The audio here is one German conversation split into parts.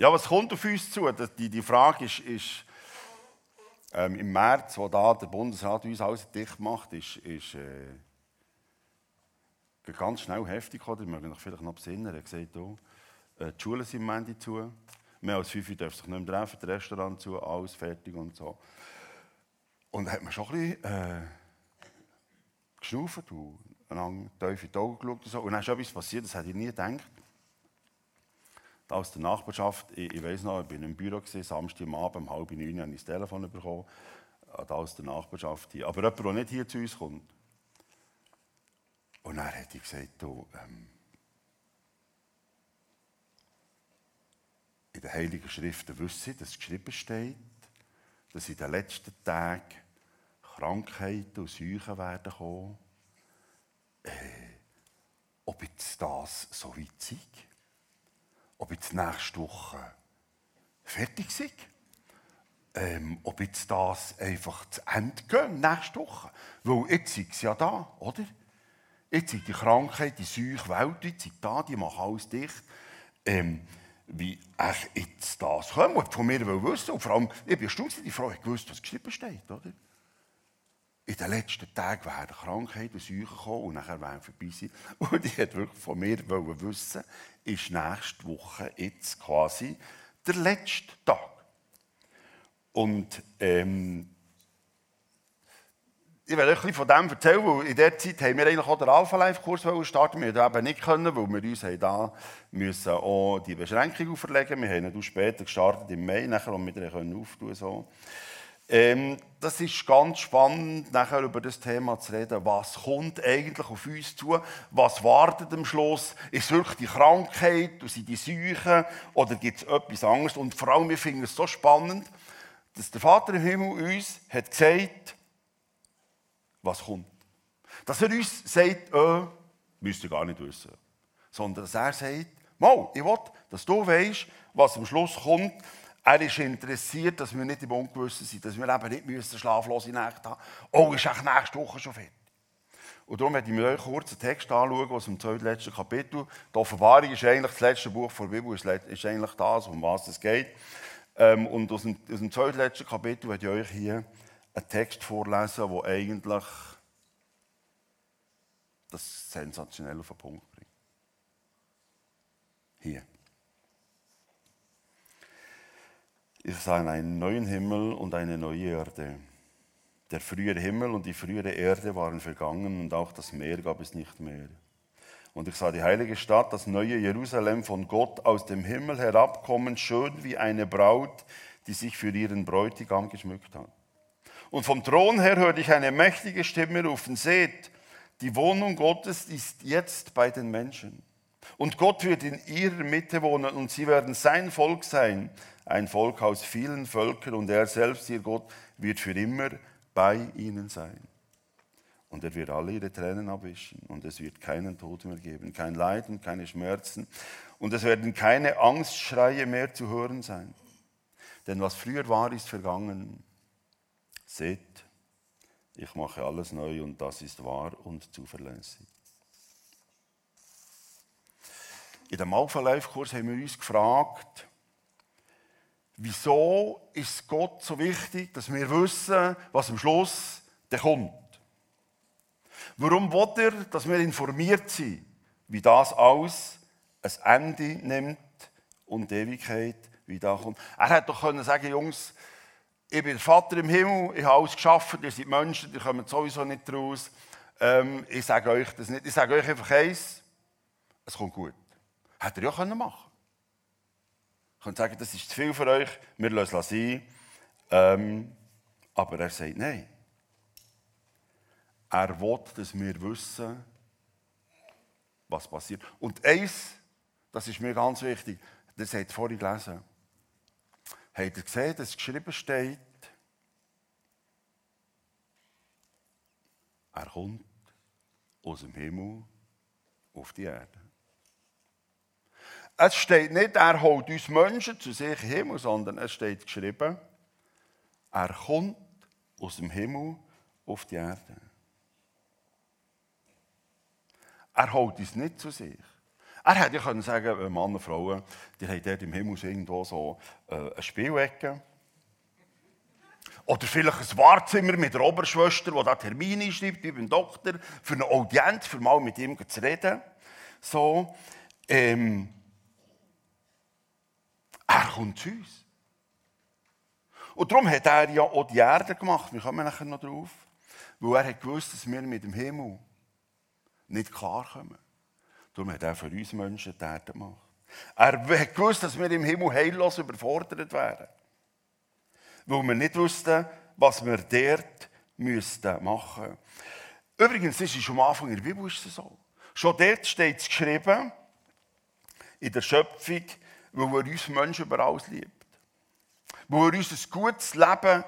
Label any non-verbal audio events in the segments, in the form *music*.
Ja, was kommt auf uns zu? Die, die Frage ist, ist ähm, im März, wo da der Bundesrat uns alles dicht macht, ist, ist äh, ganz schnell heftig. Oder? Ich möchte mich vielleicht noch besinnen. Er gesagt, oh, äh, die Schulen sind am Ende zu. Mehr als fünf dürfen sich nicht mehr treffen, das Restaurant zu, alles fertig und so. Und da hat man schon ein bisschen äh, geschnauft und einander tief in die Augen geschaut. Und, so. und dann ist etwas passiert, das hätte ich nie gedacht. Aus der Nachbarschaft, ich, ich weiß noch, ich war im Büro, gewesen, Samstag am Abend, um halb neun, habe ich das Telefon bekommen. Da aus der Nachbarschaft hier. Aber jemand, der nicht hier zu uns kommt. Und dann hat ich gesagt, du, ähm, in den Heiligen Schriften wissen, dass geschrieben steht, dass in den letzten Tagen Krankheiten und Seuchen werden kommen. Äh, ob jetzt das so weit ist? Ob jetzt nächste Woche fertig ist? Ähm, ob jetzt das einfach zu Ende geht, nächste Woche? Weil jetzt ist es ja da, oder? Jetzt sind die Krankheit, die Seuche weltweit sind da, die machen alles dicht. Ähm, wie echt jetzt das kommt von mir wissen. Und vor allem, ich bin stolz, die Frau hat gewusst, was geschrieben steht, oder? In den letzten Tagen werden Krankheiten und Seuchen kommen und nachher werden vorbei sein. *laughs* Und ich wollte wirklich von mir wissen, ist nächste Woche jetzt quasi der letzte Tag. Und ähm, ich werde euch ein bisschen von dem erzählen, weil in der Zeit haben wir eigentlich auch den Alpha-Life-Kurs starten Wir eben nicht können, weil wir uns da müssen auch die Beschränkung auferlegen Wir haben ihn später gestartet im Mai, nachher, und wir wieder auftun so. Ähm, das ist ganz spannend, nachher über das Thema zu reden. Was kommt eigentlich auf uns zu? Was wartet am Schluss? Ist es wirklich die Krankheit, sind die Seuchen oder gibt es etwas anderes? Und vor allem, wir finden es so spannend, dass der Vater im Himmel uns hat gesagt was kommt. Dass er uns sagt, äh, müsst ihr gar nicht wissen. Sondern dass er sagt, mal, ich will, dass du weißt, was am Schluss kommt. Er ist interessiert, dass wir nicht im Ungewissen sind, dass wir eben nicht müssen schlaflose Nächte haben Oh, ist echt nächste Woche schon fertig. Und darum werde ich mit euch kurz einen Text anschauen aus dem zweitletzten Kapitel. Die Offenbarung ist eigentlich das letzte Buch der Bibel, ist eigentlich das, um was es geht. Ähm, und aus dem, aus dem zweitletzten Kapitel werde ich euch hier einen Text vorlesen, der eigentlich das sensationell auf den Punkt bringt. Hier. Ich sah einen neuen Himmel und eine neue Erde. Der frühere Himmel und die frühere Erde waren vergangen und auch das Meer gab es nicht mehr. Und ich sah die heilige Stadt, das neue Jerusalem von Gott aus dem Himmel herabkommen, schön wie eine Braut, die sich für ihren Bräutigam geschmückt hat. Und vom Thron her hörte ich eine mächtige Stimme rufen, seht, die Wohnung Gottes ist jetzt bei den Menschen. Und Gott wird in ihrer Mitte wohnen und sie werden sein Volk sein, ein Volk aus vielen Völkern und er selbst, ihr Gott, wird für immer bei ihnen sein. Und er wird alle ihre Tränen abwischen und es wird keinen Tod mehr geben, kein Leid und keine Schmerzen und es werden keine Angstschreie mehr zu hören sein. Denn was früher war, ist vergangen. Seht, ich mache alles neu und das ist wahr und zuverlässig. In dem Alpha Life Kurs haben wir uns gefragt, wieso ist Gott so wichtig, dass wir wissen, was am Schluss kommt. Warum will er, dass wir informiert sind, wie das alles ein Ende nimmt und die Ewigkeit, wie da kommt. Er hätte doch können sagen, Jungs, ich bin der Vater im Himmel, ich habe alles geschaffen, ihr seid Menschen, ihr kommt sowieso nicht raus. Ähm, ich sage euch das nicht. Ich sage euch einfach eins, es kommt gut. Hätte er ja können machen Ich könnte sagen, das ist zu viel für euch, wir lassen es sein. Ähm, aber er sagt nein. Er will, dass wir wissen, was passiert. Und eins, das ist mir ganz wichtig, das ihr vorhin gelesen. Habt ihr gesehen, dass geschrieben steht, er kommt aus dem Himmel auf die Erde. Es steht nicht, er holt uns Menschen zu sich im Himmel, sondern es steht geschrieben, er kommt aus dem Himmel auf die Erde. Er holt uns nicht zu sich. Er hätte ja können sagen, äh, Mann und Frauen, die haben dort im Himmel irgendwo so äh, eine Spielecke. Oder vielleicht ein Wahrzimmer mit der Oberschwester, die da Termine schreibt, wie beim Doktor, für eine Audienz, für mal mit ihm zu reden. So, ähm, er kommt zu uns. Und darum hat er ja auch die Erde gemacht. Wir kommen nachher noch drauf. Weil er hat gewusst, dass wir mit dem Himmel nicht klarkommen. Darum hat er für uns Menschen die Erde gemacht. Er hat gewusst, dass wir im Himmel heillos überfordert wären. Weil wir nicht wussten, was wir dort müssten machen müssten. Übrigens, das ist am Anfang in der Bibel so. Schon dort steht es geschrieben, in der Schöpfung, weil er uns Menschen über alles liebt. Weil er uns ein gutes Leben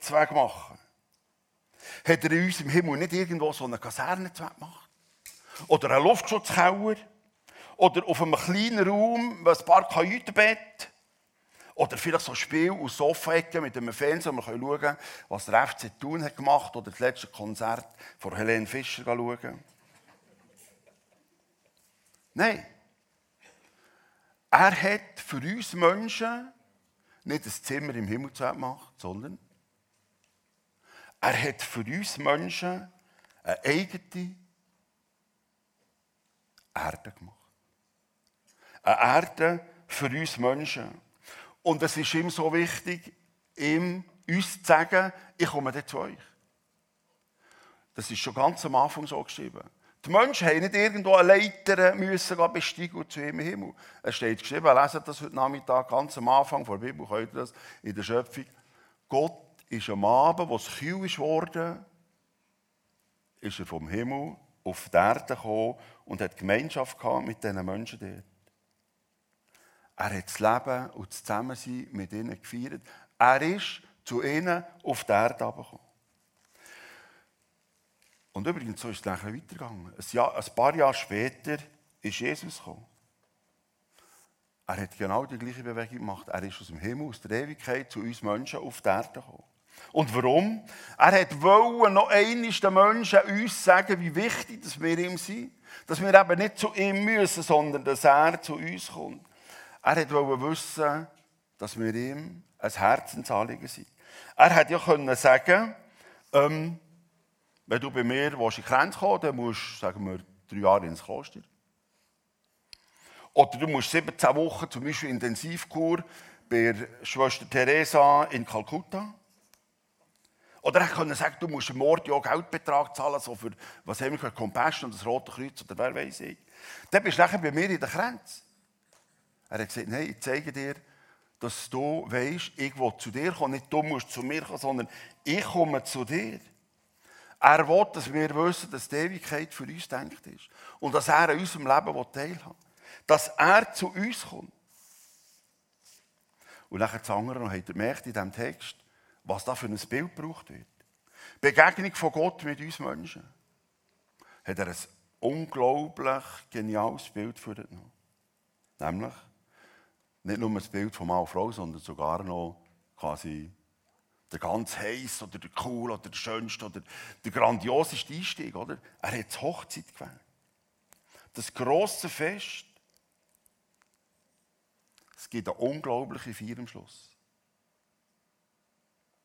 zweck machen will. Hat er uns im Himmel nicht irgendwo so eine Kaserne gemacht? Oder einen Luftschutzkeller? Oder auf einem kleinen Raum ein paar Kajütenbett? Oder vielleicht so ein Spiel aus Sofa-Ecken mit einem Fernseher, wo wir schauen können, was der FC Thun hat gemacht oder das letzte Konzert von Helene Fischer schauen. Nein. Er hat für uns Menschen nicht ein Zimmer im Himmel gemacht, sondern er hat für uns Menschen eine eigene Erde gemacht. Eine Erde für uns Menschen. Und es ist ihm so wichtig, ihm uns zu sagen, ich komme dann zu euch. Das ist schon ganz am Anfang so geschrieben. Die Menschen haben nicht irgendwo eine Leiter besteigen zu ihm im Himmel. Es steht geschrieben, lesen das heute Nachmittag, ganz am Anfang der Bibel, könnt ihr das in der Schöpfung. Gott ist am Abend, wo es kühl ist worden, ist er vom Himmel auf die Erde gekommen und hat Gemeinschaft gehabt mit diesen Menschen dort. Er hat das Leben und das Zusammensein mit ihnen gefeiert. Er ist zu ihnen auf die Erde gekommen. Und übrigens, so ist es nachher weitergegangen. Ein, Jahr, ein paar Jahre später ist Jesus gekommen. Er hat genau die gleiche Bewegung gemacht. Er ist aus dem Himmel, aus der Ewigkeit zu uns Menschen auf die Erde gekommen. Und warum? Er hat wollen noch einmal den Menschen uns sagen, wie wichtig dass wir ihm sind. Dass wir eben nicht zu ihm müssen, sondern dass er zu uns kommt. Er wollte wissen, dass wir ihm ein Herzensanliegen sind. Er hätte ja können sagen ähm, wenn du bei mir in die Grenze kommen dann musst du, sagen wir, drei Jahre ins Kloster. Oder du musst 17 Wochen zum Beispiel Intensivkur bei Schwester Teresa in Kalkutta. Oder er könnte sagen, du musst im Mord ja Geldbetrag zahlen, so für, was haben wir Compassion und das Rote Kreuz oder wer weiß ich. Dann bist du nachher bei mir in der Grenze. Er hat gesagt, nein, ich zeige dir, dass du weißt, ich will zu dir kommen. Nicht du musst zu mir kommen, sondern ich komme zu dir. Er will, dass wir wissen, dass die Ewigkeit für uns denkt ist. Und dass er an unserem Leben teilhaben will. Dass er zu uns kommt. Und nachher das andere noch, gemerkt in diesem Text, was da für ein Bild gebraucht wird. Begegnung von Gott mit uns Menschen. Hat er ein unglaublich geniales Bild für uns genommen. Nämlich nicht nur das Bild von Mann und Frau, sondern sogar noch quasi der ganz heiß oder der cool oder der schönste oder der grandioseste Einstieg, oder? Er hat die Hochzeit gewählt. Das große Fest. Es gibt eine unglaubliche Feier am Schluss.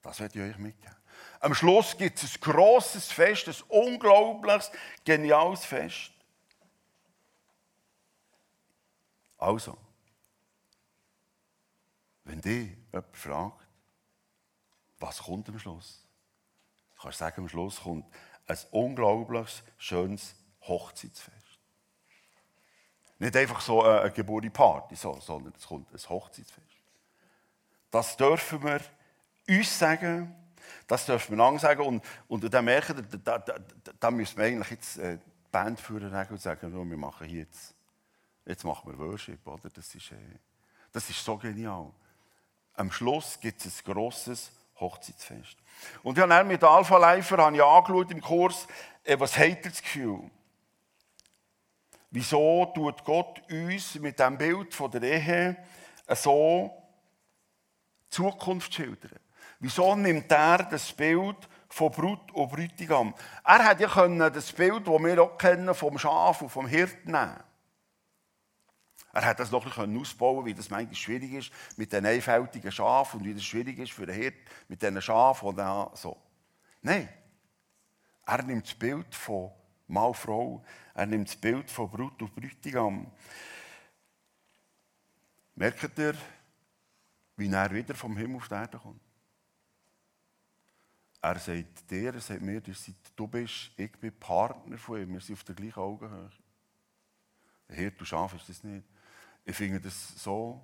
Das werde ich euch mitgeben. Am Schluss gibt es ein grosses Fest, ein unglaubliches, geniales Fest. Also, wenn dich jemand fragt, was kommt am Schluss? Du kannst sagen, am Schluss kommt ein unglaublich schönes Hochzeitsfest. Nicht einfach so eine Geburtstagsparty, sondern es kommt ein Hochzeitsfest. Das dürfen wir uns sagen, das dürfen wir lang sagen. Und, und dann merken da, da, da, müssen wir eigentlich jetzt äh, die Band führen und sagen, wir machen jetzt, jetzt machen wir Worship. Oder? Das, ist, äh, das ist so genial. Am Schluss gibt es ein grosses Hochzeitsfest. Und ich habe mit Alpha Leifer angeschaut im Kurs, äh, was hat er das Gefühl? Wieso tut Gott uns mit dem Bild von der Ehe so Zukunft schildern? Wieso nimmt er das Bild von Brut und Bräutigam? Er hätte ja das Bild, das wir auch kennen, vom Schaf und vom Hirten nehmen. Er hat das noch ein bisschen ausbauen wie das manchmal schwierig ist mit den einfältigen Schafen und wie das schwierig ist für den Hirt mit diesen Schafen. Und so. Nein, er nimmt das Bild von Mann, Frau, er nimmt das Bild von Brut und Bräutigam. Merkt ihr, wie er wieder vom Himmel auf die Erde kommt? Er sagt dir, er sagt mir, du bist, ich bin Partner von ihm, wir sind auf der gleichen Augenhöhe. Hirt und Schaf ist das nicht. Ich finde das so.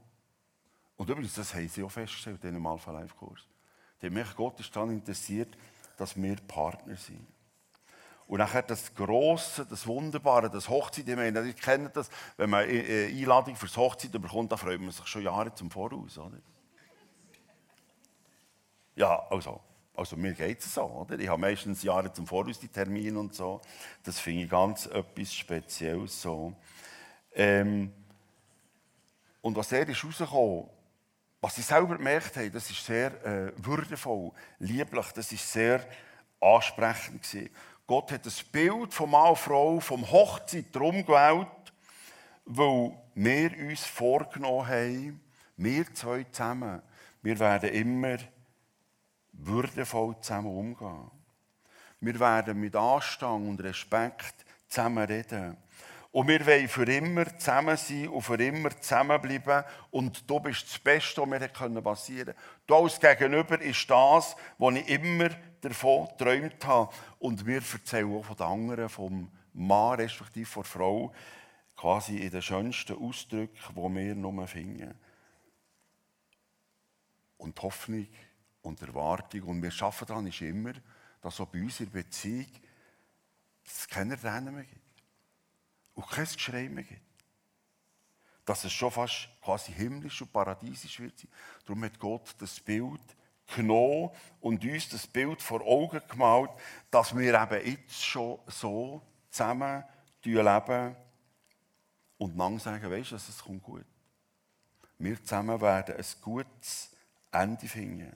Und übrigens, das haben sie auch festgestellt in diesem Alpha Life Kurs. Die mich Gott ist daran interessiert, dass wir Partner sind. Und nachher das Grosse, das Wunderbare, das Hochzeit, ich meine, ich kenne das, wenn man eine Einladung fürs Hochzeit bekommt, da freut man sich schon Jahre zum Voraus, oder? Ja, also, also mir geht es so, oder? Ich habe meistens Jahre zum Voraus die Termine und so. Das finde ich ganz etwas Spezielles so. Ähm, und was er ist rausgekommen, was sie selber gemerkt haben, das ist sehr äh, würdevoll, lieblich, das ist sehr ansprechend gewesen. Gott hat das Bild von Mann und Frau, vom Hochzeit darum gewählt, weil wir uns vorgenommen haben, wir zwei zusammen, wir werden immer würdevoll zusammen umgehen. Wir werden mit Anstand und Respekt zusammen reden. Und wir wollen für immer zusammen sein und für immer zusammenbleiben. Und du bist das Beste, was mir passieren konnte. Du als Gegenüber ist das, was ich immer davon geträumt habe. Und wir erzählen auch von den anderen, vom Mann respektive von der Frau, quasi in den schönsten Ausdrücken, die wir nur finden. Und Hoffnung und Erwartung. Und wir arbeiten daran ist immer, dass auch bei uns in Beziehung Tränen mehr gibt und kein Geschrei mehr gibt. Dass es schon fast quasi himmlisch und paradiesisch wird sein. Darum hat Gott das Bild genommen und uns das Bild vor Augen gemalt, dass wir eben jetzt schon so zusammen leben und lang sagen, weißt du, es kommt gut. Wir zusammen werden ein gutes Ende finden.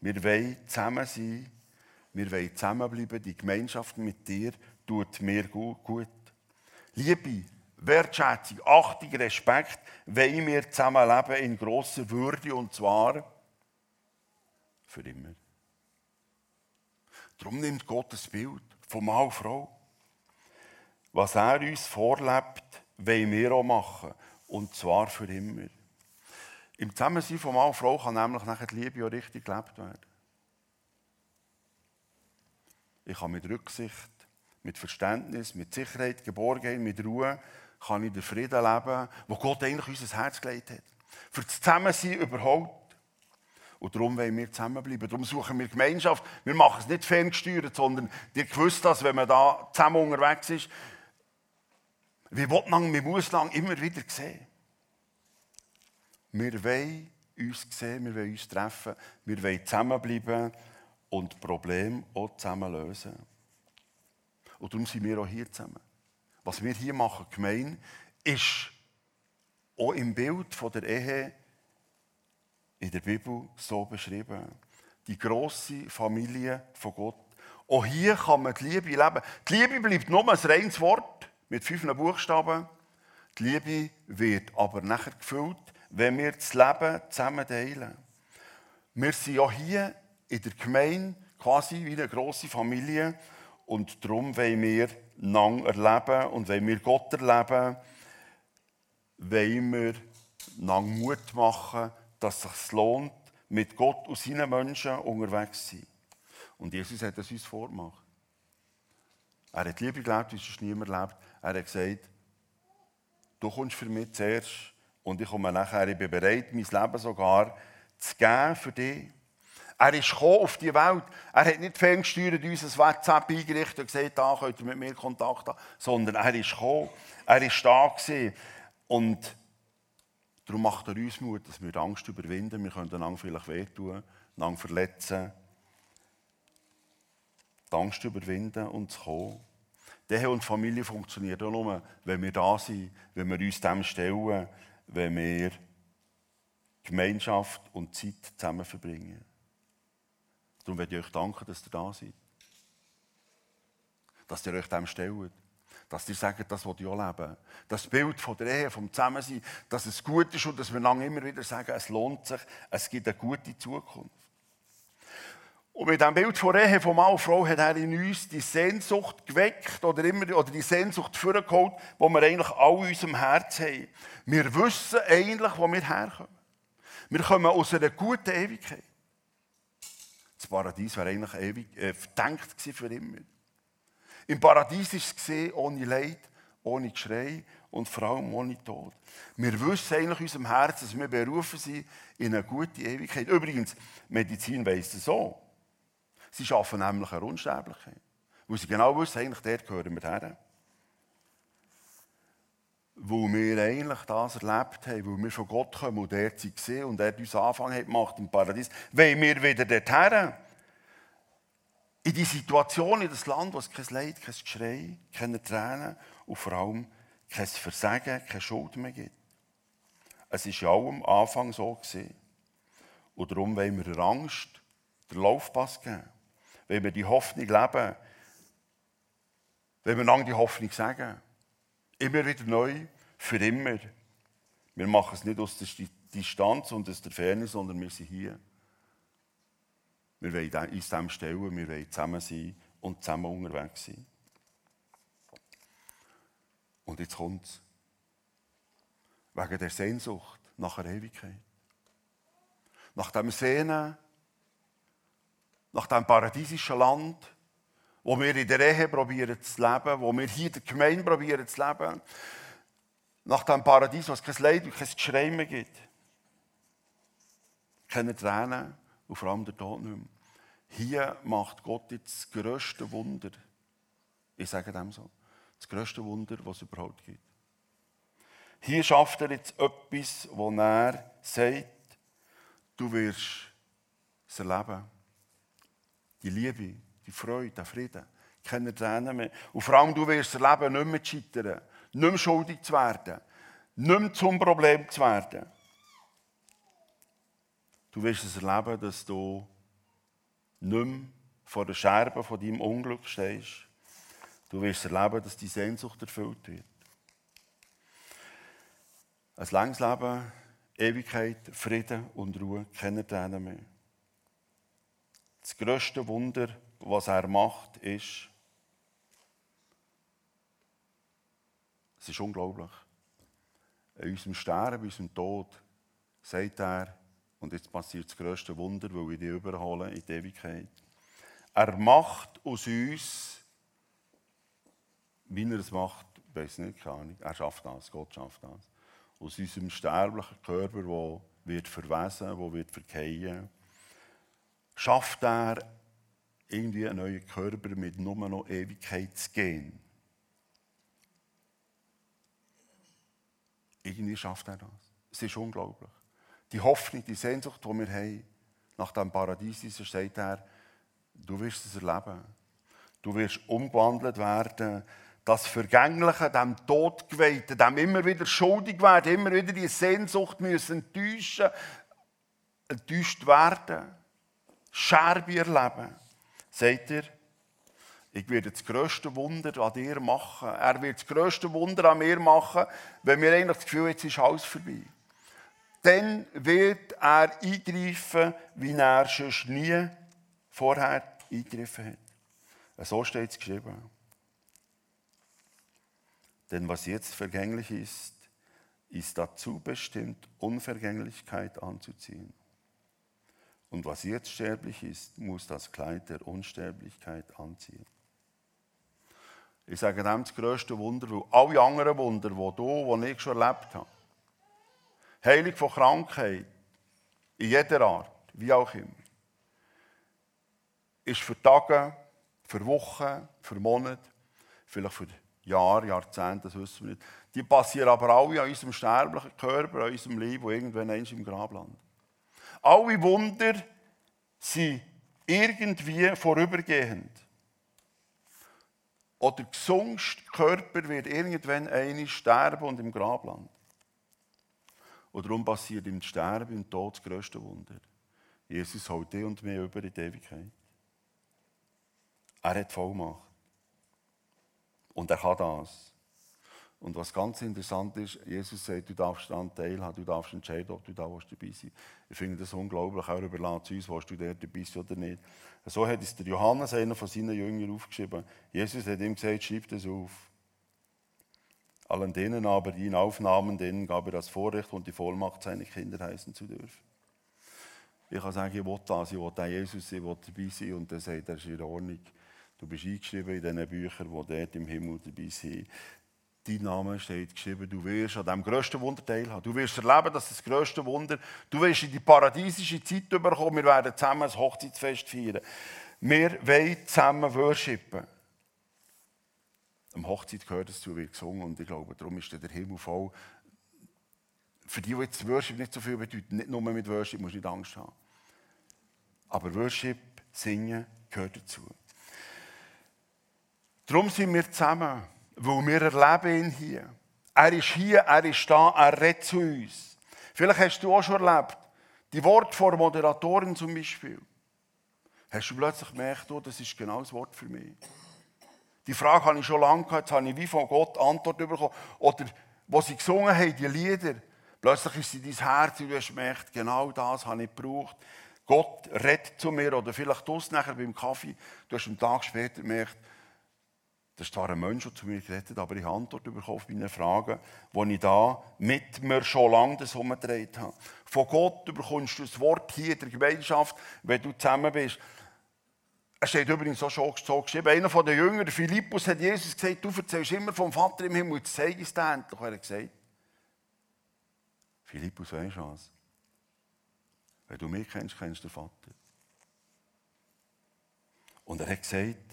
Wir wollen zusammen sein, wir wollen zusammenbleiben, die Gemeinschaft mit dir tut mir gut. Liebe, Wertschätzung, Achtung, Respekt wollen wir zusammenleben in grosser Würde und zwar für immer. Darum nimmt Gott das Bild von Mann und Frau. Was er uns vorlebt, wollen wir auch machen. Und zwar für immer. Im Zusammensein von Mann und Frau kann nämlich nachher die Liebe auch richtig gelebt werden. Ich kann mit Rücksicht mit Verständnis, mit Sicherheit, Geborgenheit, mit Ruhe, kann ich den Frieden leben, wo Gott eigentlich unser Herz gelegt hat. Für das Zusammensein überhaupt. Und darum wollen wir zusammenbleiben. Darum suchen wir Gemeinschaft. Wir machen es nicht ferngesteuert, sondern ihr wisst das, wenn man da zusammen unterwegs ist, wie will man, wie muss lang immer wieder sehen. Wir wollen uns sehen, wir wollen uns treffen, wir wollen zusammenbleiben und Probleme auch zusammen lösen. Und darum sind wir auch hier zusammen. Was wir hier machen, gemein, ist auch im Bild von der Ehe in der Bibel so beschrieben. Die große Familie von Gott. Auch hier kann man die Liebe leben. Die Liebe bleibt nur ein reines Wort mit fünf Buchstaben. Die Liebe wird aber nachher gefüllt, wenn wir das Leben zusammen teilen. Wir sind auch hier in der Gemeinde quasi wie eine große Familie und darum wollen wir lang erleben und wenn wir Gott erleben, wollen wir lang Mut machen, dass es sich lohnt, mit Gott und seinen Menschen unterwegs zu sein. Und Jesus hat es uns vorgemacht. Er hat Liebe gelebt, wie es niemand lebt. Er hat gesagt, du kommst für mich zuerst und ich komme nachher. Ich bin bereit, mein Leben sogar zu geben für dich. Er ist auf die Welt. Er hat nicht ferngesteuert unser WhatsApp eingerichtet und gesagt, da könnt ihr mit mir Kontakt haben, sondern er ist gekommen. Er ist da gewesen. Und darum macht er uns Mut, dass wir Angst überwinden. Wir können einander vielleicht wehtun, einander verletzen. Die Angst überwinden und zu kommen. Die und Familie funktioniert auch nur, wenn wir da sind, wenn wir uns dem stellen, wenn wir Gemeinschaft und Zeit zusammen verbringen. Darum möchte ich euch danken, dass ihr da seid. Dass ihr euch dem stellt. dass die sagen, das will ich auch leben. Das Bild von der Ehe, vom Zusammensein, dass es gut ist und dass wir lange immer wieder sagen, es lohnt sich, es gibt eine gute Zukunft. Und mit dem Bild von Ehe von Mann und Frau hat er in uns die Sehnsucht geweckt oder, immer, oder die Sehnsucht vorgeholt, die wir eigentlich alle in unserem Herz haben. Wir wissen eigentlich, wo wir herkommen. Wir kommen aus einer guten Ewigkeit. Das Paradies wäre eigentlich ewig, äh, gedacht für immer. Im Paradies ist es gesehen, ohne Leid, ohne Geschrei und vor allem ohne Tod. Wir wissen eigentlich in unserem Herzen, dass wir berufen sind in eine gute Ewigkeit. Übrigens, Medizin weiss es so. Sie schaffen nämlich eine Unsterblichkeit. Weil sie genau wissen, eigentlich dort gehören wir her. Weil wir eigentlich das erlebt haben, weil wir von Gott kommen und dort gesehen und er uns Anfang hat gemacht im Paradies, wollen wir wieder dorthin. In die Situation, in das Land, wo es kein Leid, kein Geschrei, keine Tränen und vor allem kein Versagen, keine Schuld mehr gibt. Es war ja auch am Anfang so. Gewesen. Und darum wollen wir der Angst den Laufpass geben. Wenn wir die Hoffnung leben, wenn wir lange die Hoffnung sagen, immer wieder neu, für immer. Wir machen es nicht aus der Distanz und aus der Ferne, sondern wir sind hier. Wir wollen uns dem stellen, wir wollen zusammen sein und zusammen unterwegs sein. Und jetzt kommt es. Wegen der Sehnsucht nach der Ewigkeit. Nach dem Sehnen, nach dem paradiesischen Land, wo wir in der Ehe probieren zu leben, wo wir hier in der Gemeinde probieren zu leben. Nach dem Paradies, wo es kein Leid und kein Geschrei mehr gibt. Keine Tränen und vor allem der Tod nicht mehr. Hier macht Gott jetzt das grösste Wunder. Ich sage dem so. Das grösste Wunder, was es überhaupt gibt. Hier schafft er jetzt etwas, wo er sagt, du wirst es erleben. Die Liebe, die Freude, der Frieden. Keine Tränen mehr. Und vor allem, du wirst erleben, nicht mehr zu scheitern, nicht mehr schuldig zu werden, nicht mehr zum Problem zu werden. Du wirst es erleben, dass du nicht mehr vor der Scherbe von deinem Unglück stehst. Du wirst erleben, dass die Sehnsucht erfüllt wird. Ein langes Leben, Ewigkeit, Frieden und Ruhe, keine Tränen mehr. Das grösste Wunder, was er macht, ist, es ist unglaublich. In unserem Sterben, in unserem Tod, sagt er, und jetzt passiert das grösste Wunder, weil ich die überhole in die Ewigkeit. Er macht aus uns, wie er es macht, weiß nicht, keine Ahnung. Er schafft das, Gott schafft das. Aus unserem sterblichen Körper, der wird verwesen, der wird verkehren, schafft er irgendwie einen neuen Körper mit nur noch Ewigkeitsgen. Irgendwie schafft er das. Es ist unglaublich die Hoffnung, die Sehnsucht, die wir haben, nach dem Paradies, ist, sagt er, du wirst es erleben. Du wirst umgewandelt werden. Das Vergängliche, dem Todgeweihten, dem immer wieder schuldig werden, immer wieder die Sehnsucht müssen enttäuschen, enttäuscht werden, Scherbe erleben. Sagt er, ich werde das grösste Wunder an dir machen. Er wird das grösste Wunder an mir machen, wenn wir eigentlich das Gefühl jetzt ist alles vorbei dann wird er eingreifen, wie er schon nie vorher eingegriffen hat. So steht es geschrieben. Denn was jetzt vergänglich ist, ist dazu bestimmt, Unvergänglichkeit anzuziehen. Und was jetzt sterblich ist, muss das Kleid der Unsterblichkeit anziehen. Ich sage dem das grösste Wunder, weil alle anderen Wunder, die du, die ich schon erlebt habe, Heilung von Krankheit, in jeder Art, wie auch immer, ist für Tage, für Wochen, für Monate, vielleicht für Jahre, Jahrzehnte, das wissen wir nicht. Die passieren aber alle an unserem sterblichen Körper, an unserem Leben, wo irgendwann eins im Grab landet. Alle Wunder sind irgendwie vorübergehend. Oder der gesundeste Körper wird irgendwann einmal sterben und im Grab landen. Und darum passiert im Sterben, im Tod das grösste Wunder. Jesus holt dich und mich über in die Ewigkeit. Er hat Vollmacht. Und er kann das. Und was ganz interessant ist, Jesus sagt, du darfst daran teilhaben, du darfst entscheiden, ob du da dabei sein. Ich finde das unglaublich, auch überlassen zu uns, willst du dort dabei sein oder nicht. So hat es der Johannes, einer von seinen Jüngern, aufgeschrieben. Jesus hat ihm gesagt, schreib das auf. Allen denen aber, die ihn aufnahmen, denen gab er das Vorrecht und die Vollmacht, seine Kinder heißen zu dürfen. Ich kann sagen, ich will das, ich will auch Jesus, ich will dabei sein. Und er sagt, das ist in Ordnung. Du bist eingeschrieben in diesen Büchern, die dort im Himmel dabei sind. Dein Name steht geschrieben, du wirst an dem grössten Wunder teilhaben. Du wirst erleben, dass das grösste Wunder, du wirst in die paradiesische Zeit überkommen, wir werden zusammen ein Hochzeitsfest feiern. Wir wollen zusammen worshipen. Am Hochzeit gehört es zu, wird gesungen und ich glaube, darum ist der Himmel voll. Für die, die jetzt Worship nicht so viel bedeutet, nicht nur mit Worship, musst du nicht Angst haben. Aber Worship, Singen, gehört dazu. Darum sind wir zusammen, weil wir erleben ihn hier. Er ist hier, er ist da, er redet zu uns. Vielleicht hast du auch schon erlebt, die Worte vor Moderatorin zum Beispiel. Hast du plötzlich gemerkt, oh, das ist genau das Wort für mich. Die Frage habe ich schon lange gehabt, jetzt habe ich wie von Gott Antwort bekommen. Oder, was sie gesungen haben, die Lieder, plötzlich ist sie dein Herz und du hast gemerkt, genau das habe ich gebraucht. Gott redet zu mir, oder vielleicht du nachher beim Kaffee, du hast einen Tag später gemerkt, das ist zwar ein Mensch, der zu mir geredet aber ich habe Antwort auf meine Fragen, die ich da mit mir schon lange das umgedreht habe. Von Gott bekommst du das Wort hier in der Gemeinschaft, wenn du zusammen bist. Es steht übrigens auch schon so geschrieben. Einer von den Jüngern, Philippus, hat Jesus gesagt, du erzählst immer vom Vater im Himmel, jetzt zeige ich es dir endlich. Er hat gesagt, Philippus, weißt du was? Wenn du mich kennst, kennst du den Vater. Und er hat gesagt,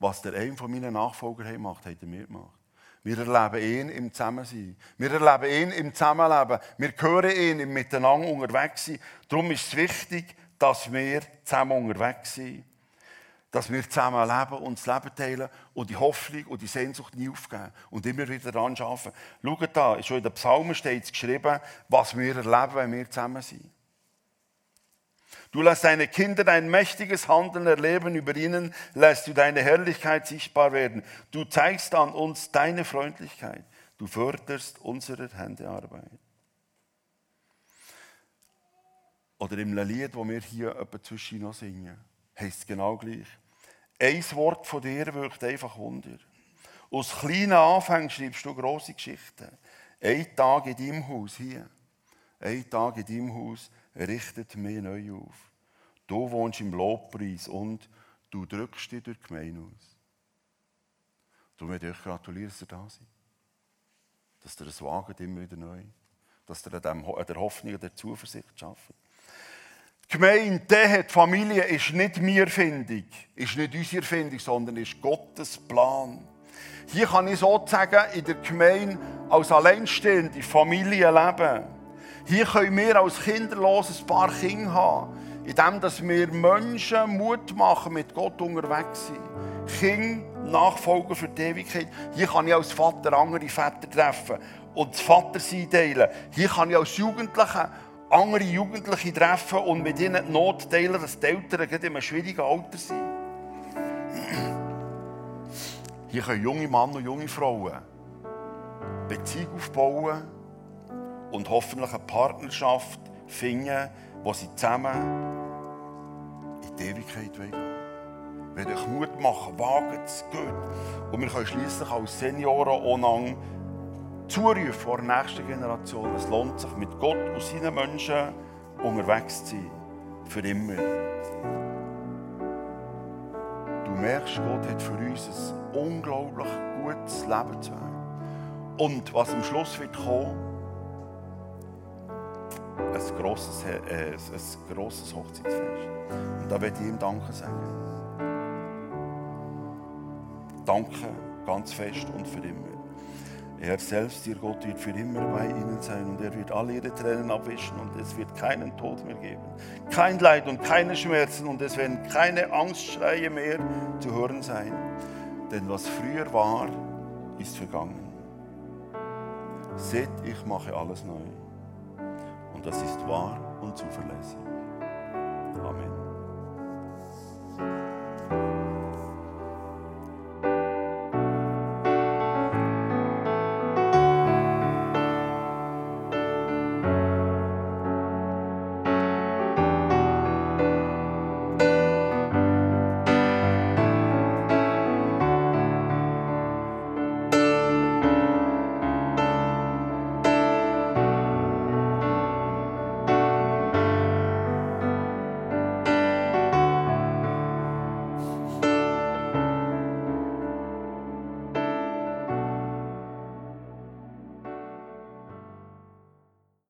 was der einen von meinen Nachfolgern macht, hat er mir gemacht. Wir erleben ihn im Zusammensein. Wir erleben ihn im Zusammenleben. Wir hören ihn im Miteinander unterwegs sein. Darum ist es wichtig, dass wir zusammen unterwegs sind dass wir zusammen leben und das Leben teilen und die Hoffnung und die Sehnsucht nie aufgeben und immer wieder daran arbeiten. Schaut da, schon in den Psalmen steht es geschrieben, was wir erleben, wenn wir zusammen sind. Du lässt deine Kinder dein mächtiges Handeln erleben, über ihnen lässt du deine Herrlichkeit sichtbar werden. Du zeigst an uns deine Freundlichkeit. Du förderst unsere Händearbeit. Oder im Lied, wo wir hier etwa zwischen noch singen, heißt es genau gleich. Ein Wort von dir wirkt einfach Wunder. Aus kleinen Anfängen schreibst du große Geschichten. Ein Tag in deinem Haus hier, ein Tag in deinem Haus richtet mich neu auf. Du wohnst im Lobpreis und du drückst dich durch die Gemeinde aus. Darum möchte ich euch gratulieren, dass ihr da seid. Dass ihr es wagt, immer wieder neu. Dass ihr an der Hoffnung, an der Zuversicht schafft. Die Gemeinde, die Familie, ist nicht mir Erfindung, ist nicht unsere Erfindung, sondern ist Gottes Plan. Hier kann ich sozusagen in der Gemeinde als alleinstehende Familie leben. Hier können wir als kinderloses Paar Kinder haben, indem wir Menschen Mut machen, mit Gott unterwegs sind. Kinder, Nachfolger für die Ewigkeit. Hier kann ich als Vater andere Väter treffen und das Vatersein teilen. Hier kann ich als Jugendlicher andere Jugendliche treffen und mit ihnen die Not teilen, dass die Eltern in einem schwierigen Alter sind. Hier können junge Männer und junge Frauen Beziehung aufbauen und hoffentlich eine Partnerschaft finden, wo sie zusammen in die Ewigkeit gehen Wenn euch Mut machen, wagt es, gut. Und wir können schließlich als Senioren auch zurufen vor der nächsten Generation. Es lohnt sich, mit Gott und seinen Menschen unterwegs zu sein. Für immer. Du merkst, Gott hat für uns ein unglaublich gutes Leben zu haben. Und was am Schluss wird kommen, ein grosses, äh, ein grosses Hochzeitsfest. Und da werde ich ihm Danke sagen. Danke ganz fest und für immer. Er selbst, ihr Gott, wird für immer bei ihnen sein und er wird alle ihre Tränen abwischen und es wird keinen Tod mehr geben. Kein Leid und keine Schmerzen und es werden keine Angstschreie mehr zu hören sein. Denn was früher war, ist vergangen. Seht, ich mache alles neu. Und das ist wahr und zuverlässig. Amen.